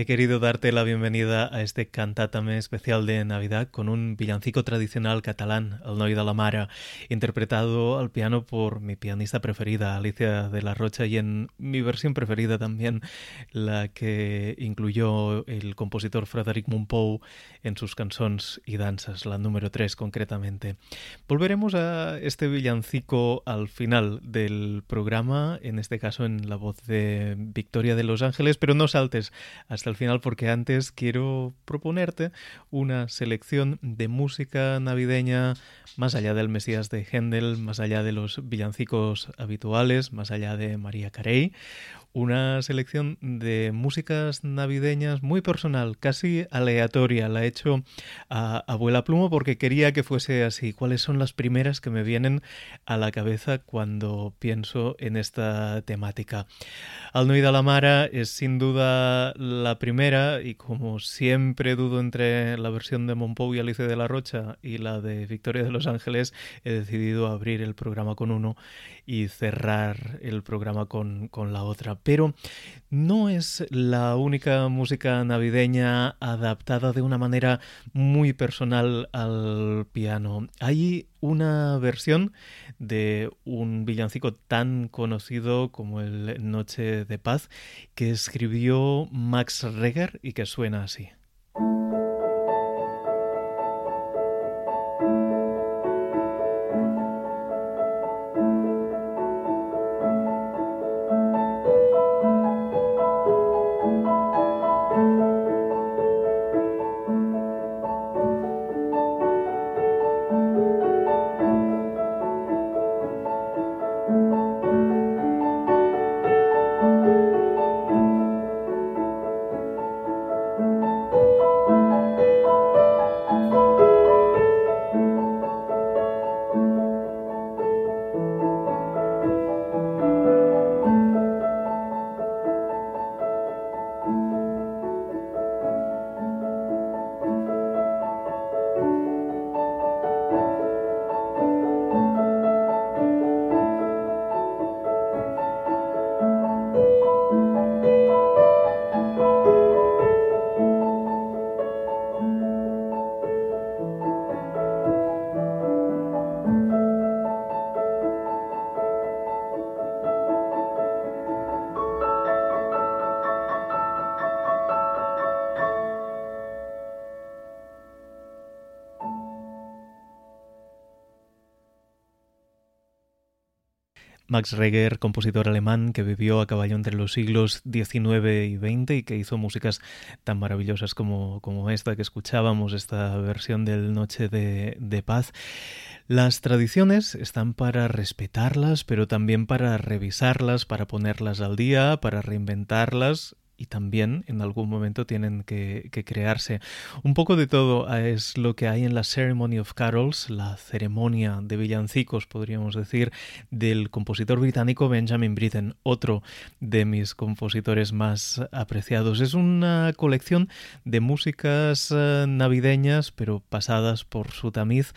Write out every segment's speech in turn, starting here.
He querido darte la bienvenida a este cantátame especial de Navidad con un villancico tradicional catalán, El Noi de la Mara, interpretado al piano por mi pianista preferida, Alicia de la Rocha, y en mi versión preferida también, la que incluyó el compositor Frederic Mompou en sus canciones y danzas, la número 3 concretamente. Volveremos a este villancico al final del programa, en este caso en la voz de Victoria de Los Ángeles, pero no saltes hasta al final porque antes quiero proponerte una selección de música navideña más allá del Mesías de Händel, más allá de los villancicos habituales, más allá de María Carey, una selección de músicas navideñas muy personal, casi aleatoria. La he hecho a abuela pluma porque quería que fuese así. ¿Cuáles son las primeras que me vienen a la cabeza cuando pienso en esta temática? Al de la es sin duda la primera y como siempre dudo entre la versión de Monpou y Alice de la Rocha y la de Victoria de los Ángeles, he decidido abrir el programa con uno y cerrar el programa con, con la otra pero no es la única música navideña adaptada de una manera muy personal al piano. Hay una versión de un villancico tan conocido como el Noche de Paz que escribió Max Reger y que suena así. Max Reger, compositor alemán que vivió a caballo entre los siglos XIX y XX y que hizo músicas tan maravillosas como, como esta que escuchábamos, esta versión del Noche de, de Paz. Las tradiciones están para respetarlas, pero también para revisarlas, para ponerlas al día, para reinventarlas y también en algún momento tienen que, crearse. Un poco de todo es lo que hay en la Ceremony of Carols, la ceremonia de villancicos, podríamos decir, del compositor británico Benjamin Britten, otro de mis compositores más apreciados. Es una colección de músicas eh, navideñas, pero pasadas por su tamiz.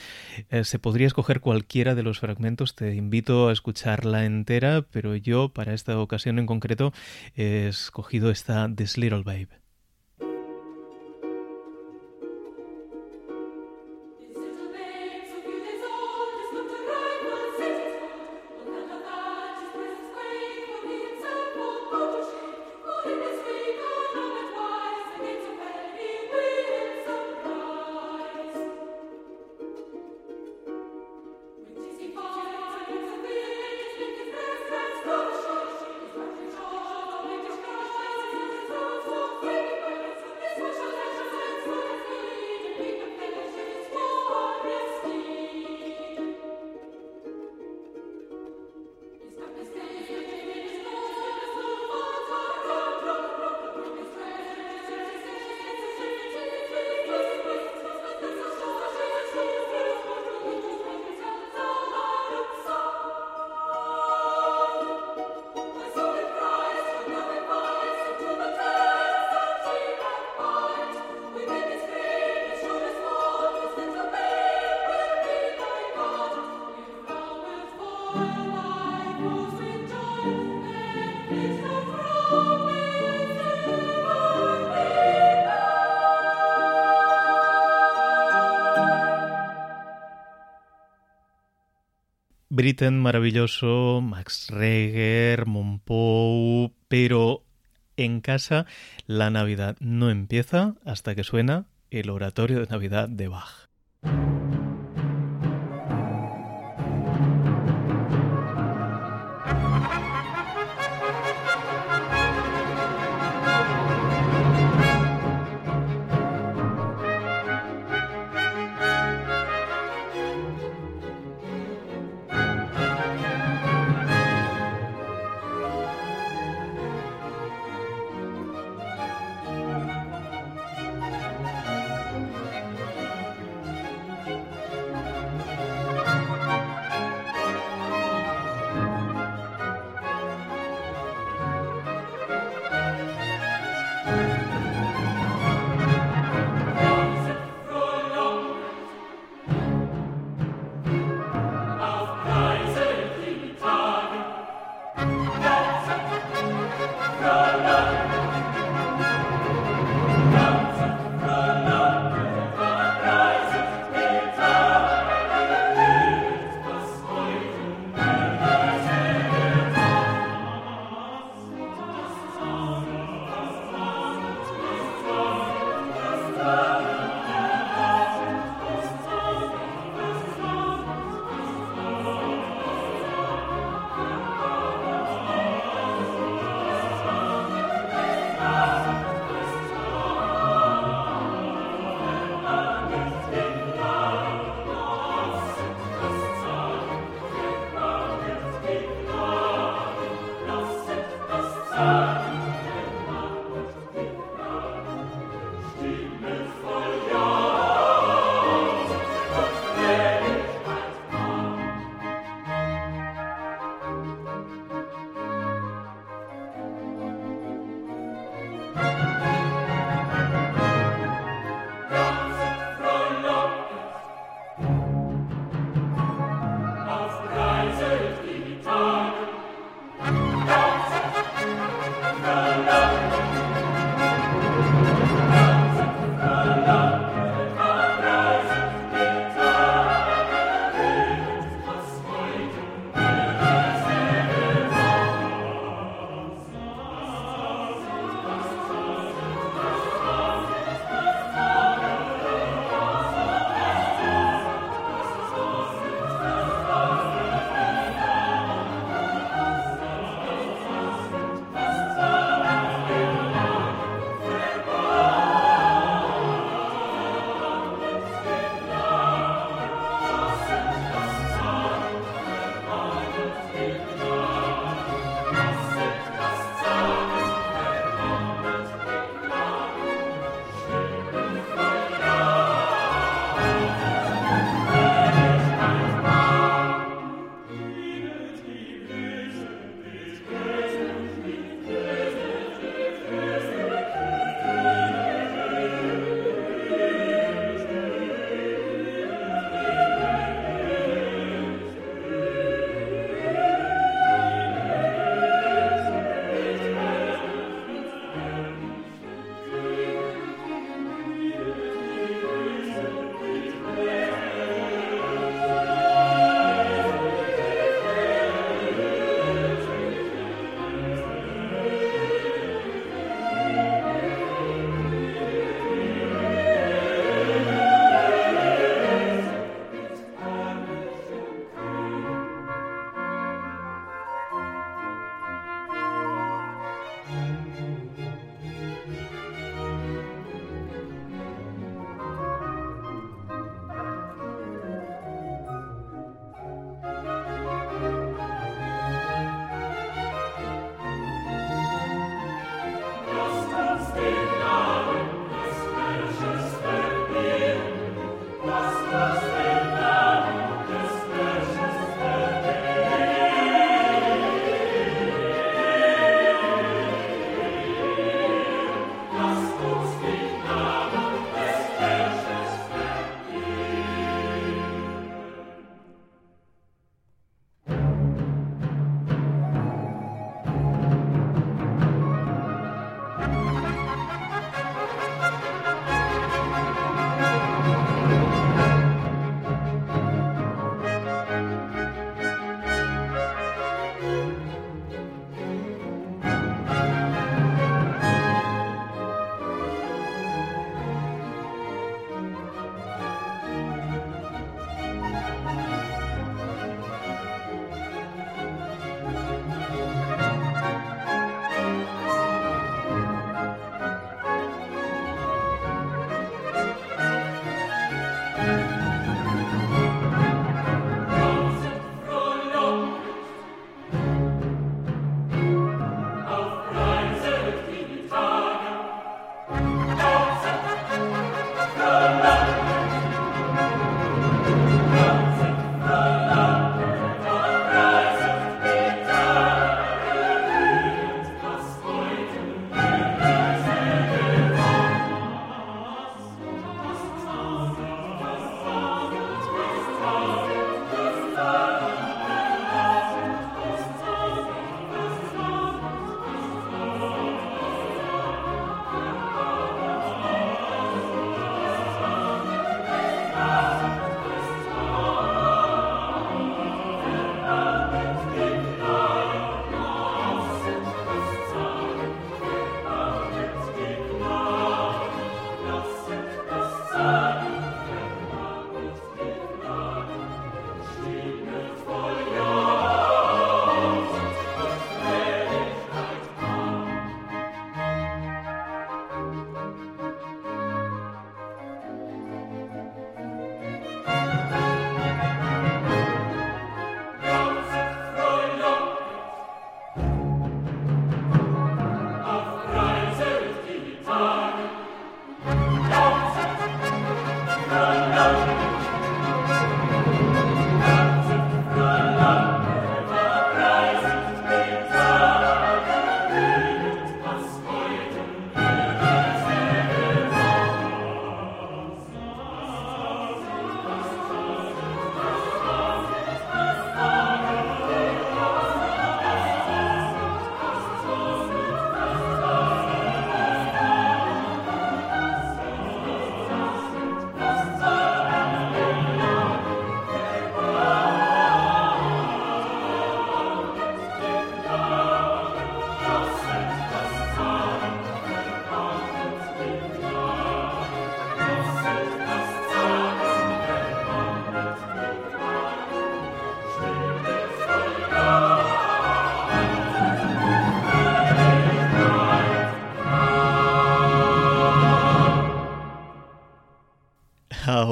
Eh, se podría escoger cualquiera de los fragmentos, te invito a escucharla entera, pero yo para esta ocasión en concreto he escogido esta Uh, this Little Babe. Britten maravilloso, Max Reger, Monpou, pero en casa la Navidad no empieza hasta que suena el oratorio de Navidad de Bach.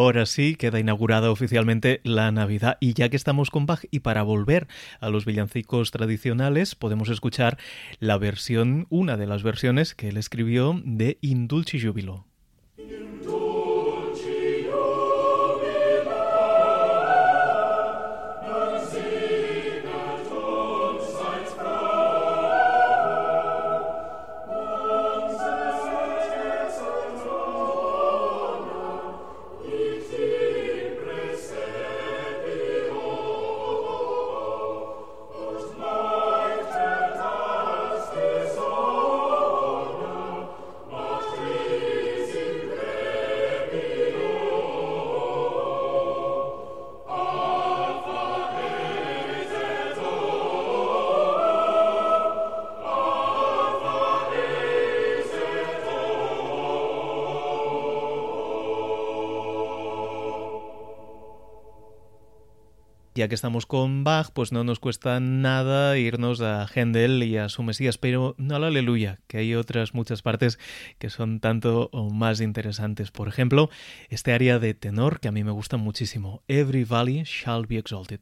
Ahora sí queda inaugurada oficialmente la Navidad. Y ya que estamos con Bach y para volver a los villancicos tradicionales, podemos escuchar la versión, una de las versiones que él escribió de Indulci Jubilo. Ya que estamos con Bach, pues no nos cuesta nada irnos a Händel y a su Mesías, pero no a la Aleluya, que hay otras muchas partes que son tanto más interesantes. Por ejemplo, este área de tenor que a mí me gusta muchísimo, Every Valley Shall Be Exalted.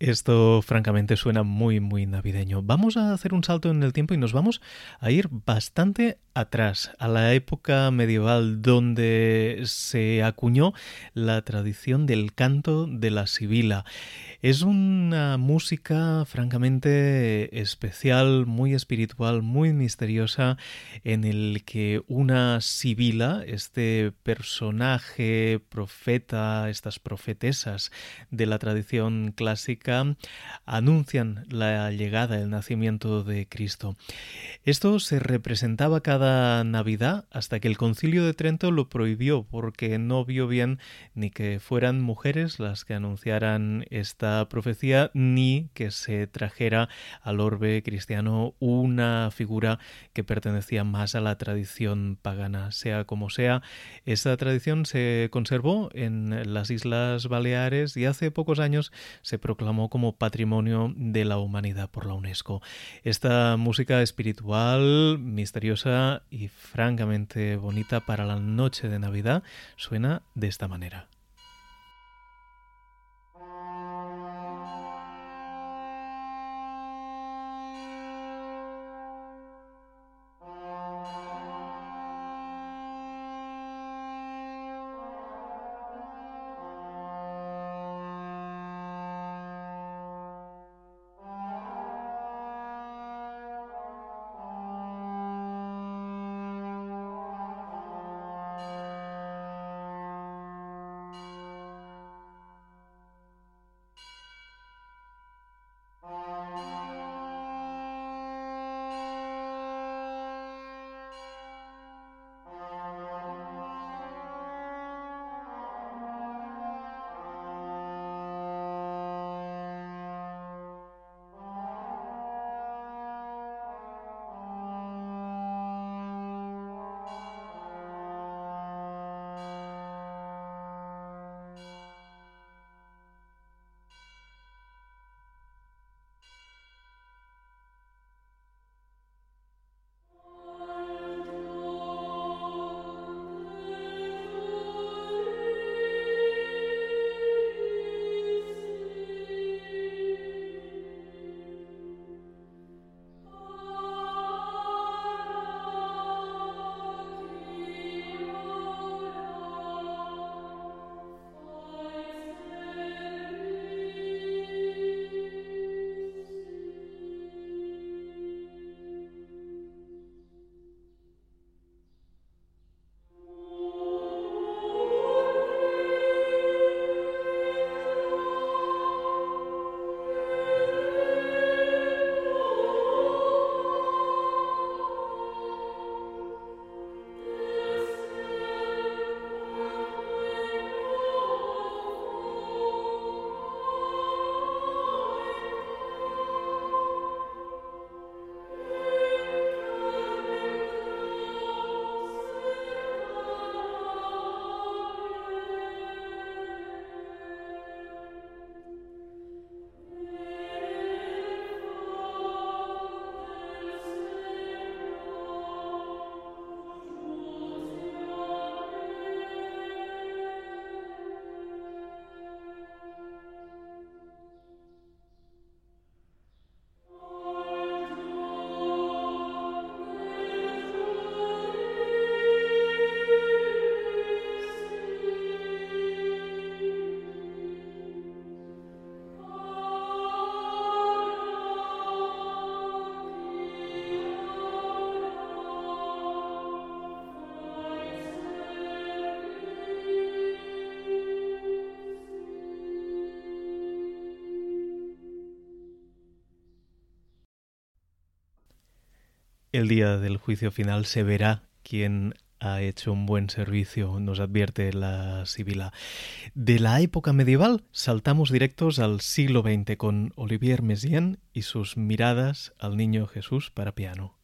Esto francamente suena muy muy navideño. Vamos a hacer un salto en el tiempo y nos vamos a ir bastante atrás, a la época medieval donde se acuñó la tradición del canto de la sibila. Es una música francamente especial, muy espiritual, muy misteriosa, en el que una sibila, este personaje, profeta, estas profetesas de la tradición clásica, anuncian la llegada, el nacimiento de Cristo. Esto se representaba cada Navidad hasta que el concilio de Trento lo prohibió porque no vio bien ni que fueran mujeres las que anunciaran esta profecía ni que se trajera al orbe cristiano una figura que pertenecía más a la tradición pagana. Sea como sea, esa tradición se conservó en las Islas Baleares y hace pocos años se proclamó como Patrimonio de la Humanidad por la UNESCO. Esta música espiritual, misteriosa y francamente bonita para la noche de Navidad suena de esta manera. El día del juicio final se verá quién ha hecho un buen servicio, nos advierte la Sibila. De la época medieval saltamos directos al siglo XX con Olivier Messiaen y sus miradas al niño Jesús para piano.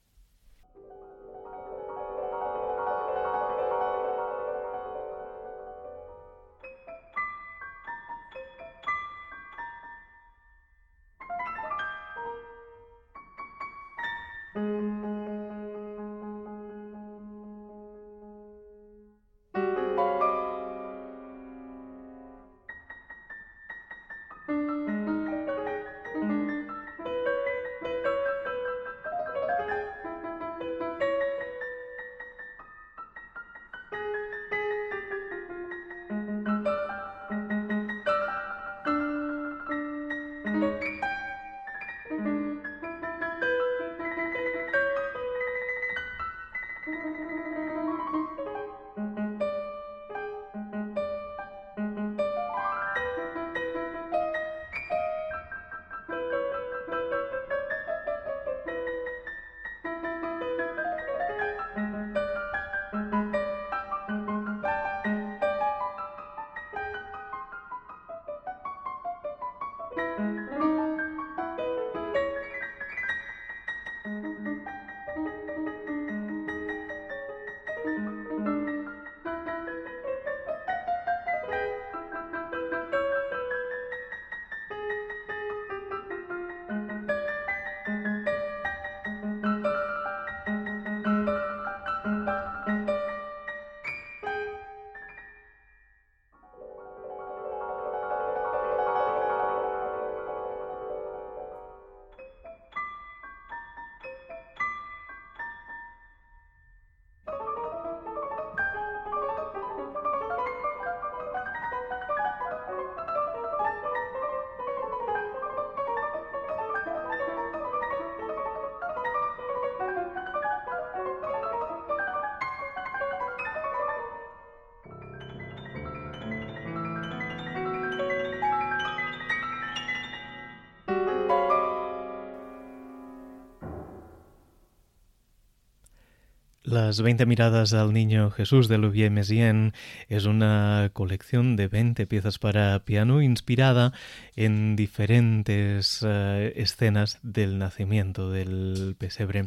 Las 20 miradas al niño Jesús de Louvier Messiaen es una colección de 20 piezas para piano inspirada en diferentes eh, escenas del nacimiento del pesebre.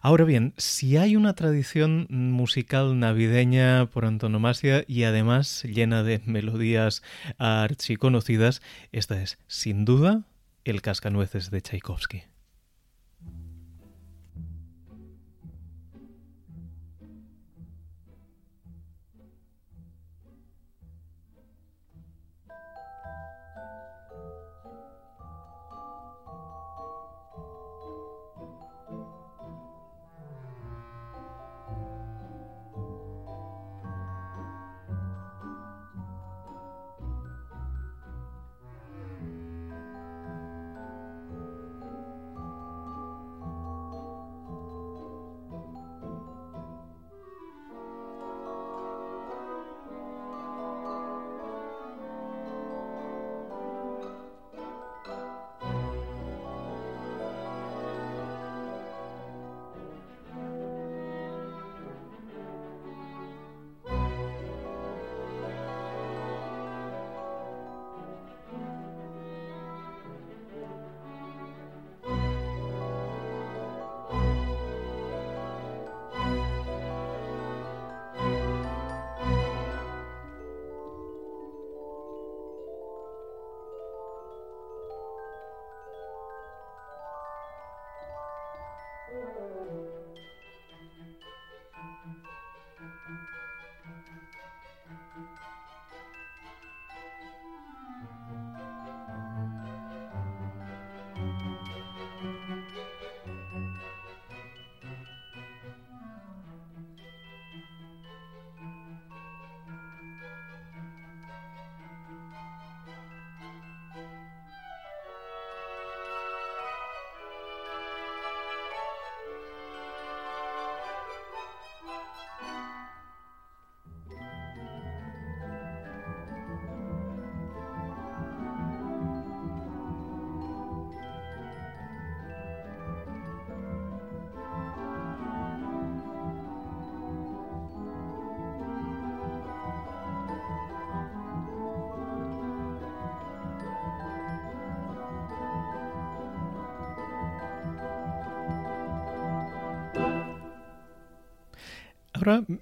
Ahora bien, si hay una tradición musical navideña por antonomasia y además llena de melodías archiconocidas, esta es, sin duda, el Cascanueces de Tchaikovsky.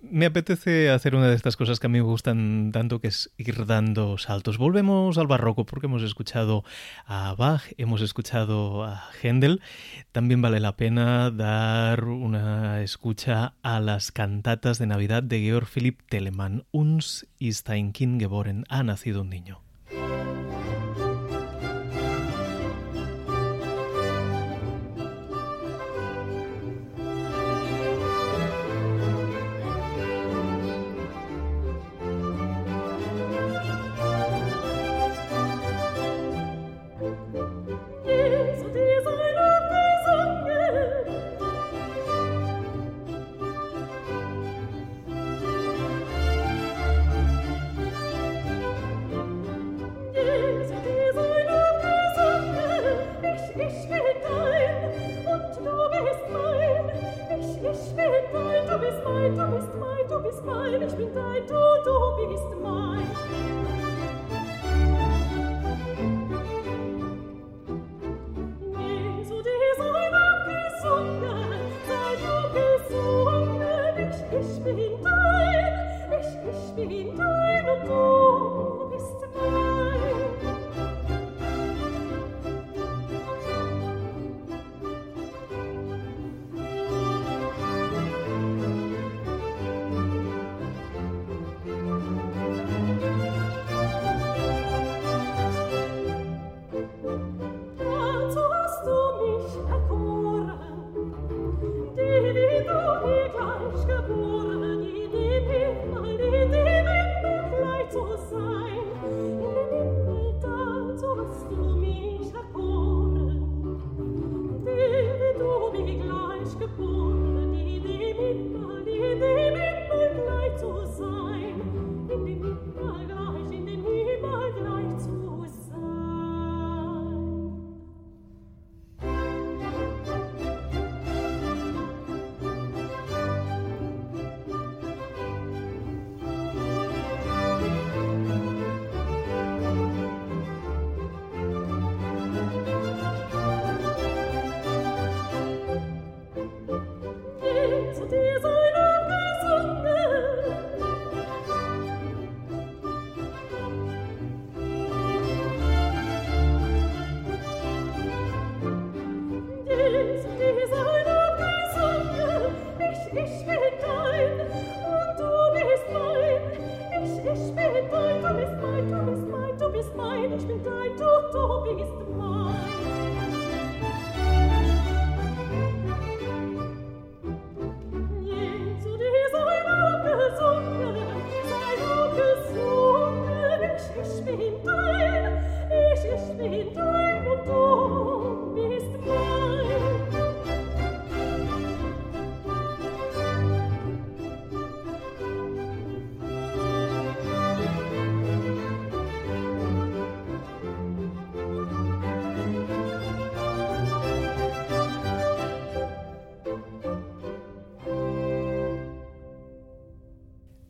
Me apetece hacer una de estas cosas que a mí me gustan tanto, que es ir dando saltos. Volvemos al barroco porque hemos escuchado a Bach, hemos escuchado a Händel. También vale la pena dar una escucha a las cantatas de Navidad de Georg Philipp Telemann. Uns ist ein Kind geboren, ha nacido un niño.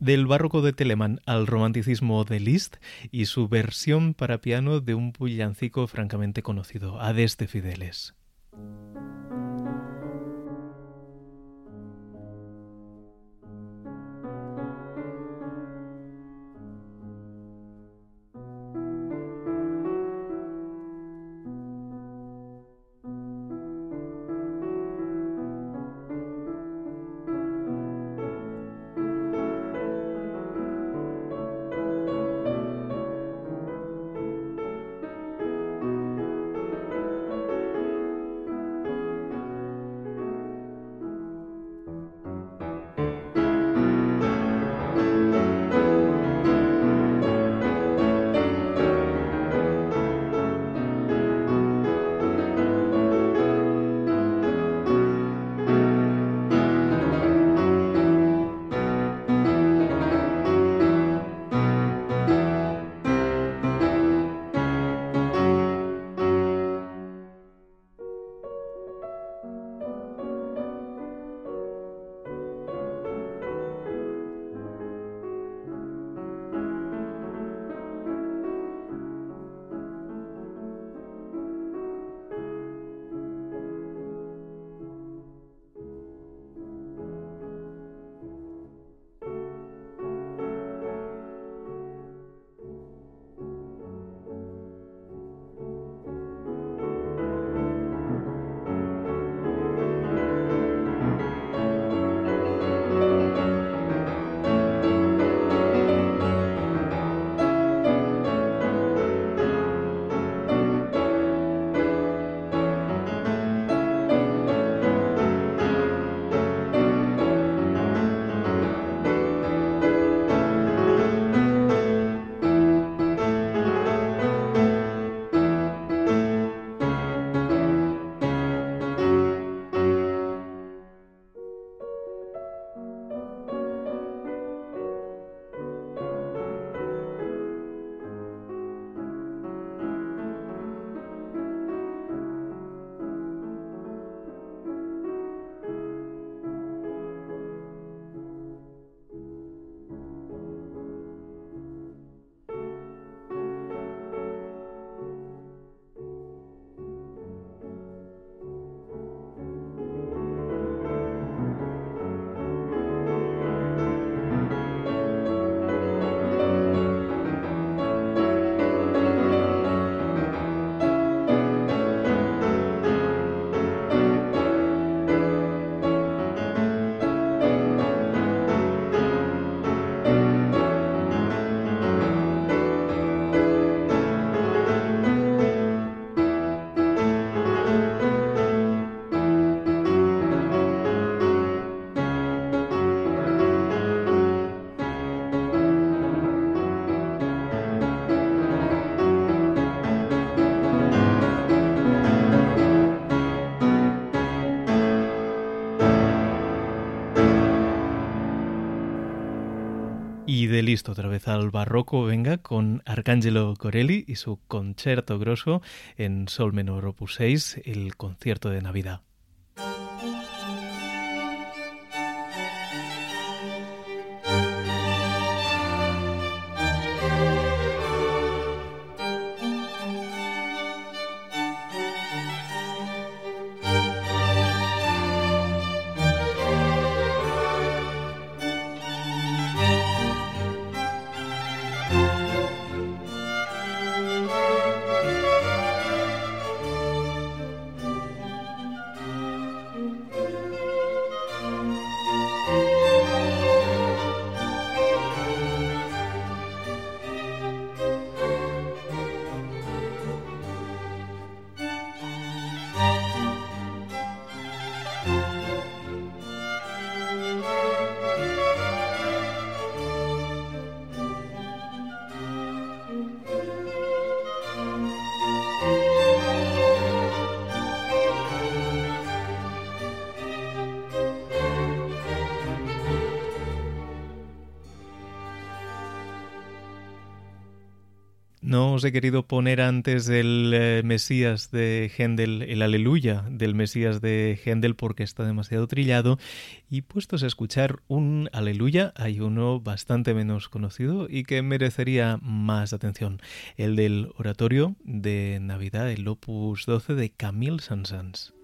Del barroco de Telemann al romanticismo de Liszt y su versión para piano de un villancico francamente conocido, Hades de Fideles. De listo otra vez al barroco, venga, con Arcangelo Corelli y su concierto grosso en Sol menor opus 6, el concierto de Navidad. No os he querido poner antes del eh, Mesías de Händel, el Aleluya del Mesías de Händel porque está demasiado trillado y puestos a escuchar un Aleluya hay uno bastante menos conocido y que merecería más atención, el del oratorio de Navidad, el Opus 12 de Camille Saint-Saëns.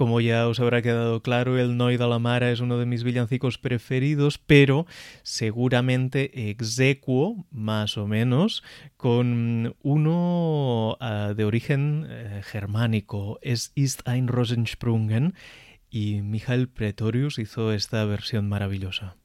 Como ya os habrá quedado claro, el Noi de la Mara es uno de mis villancicos preferidos, pero seguramente execuo, más o menos, con uno uh, de origen uh, germánico. Es Ist ein Rosensprungen y Michael Pretorius hizo esta versión maravillosa.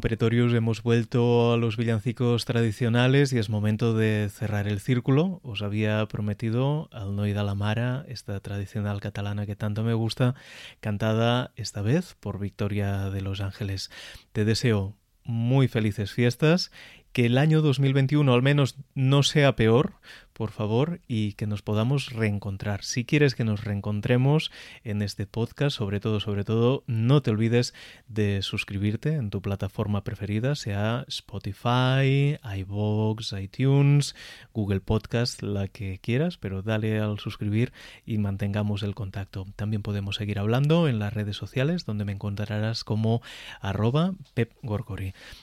Pretorius hemos vuelto a los villancicos tradicionales y es momento de cerrar el círculo. Os había prometido al Noida la Mara, esta tradicional catalana que tanto me gusta, cantada esta vez por Victoria de Los Ángeles. Te deseo muy felices fiestas que el año 2021 al menos no sea peor, por favor, y que nos podamos reencontrar. Si quieres que nos reencontremos en este podcast, sobre todo, sobre todo, no te olvides de suscribirte en tu plataforma preferida, sea Spotify, iVoox, iTunes, Google Podcast, la que quieras, pero dale al suscribir y mantengamos el contacto. También podemos seguir hablando en las redes sociales, donde me encontrarás como arroba Pep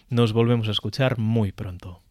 Nos volvemos a escuchar muy pronto.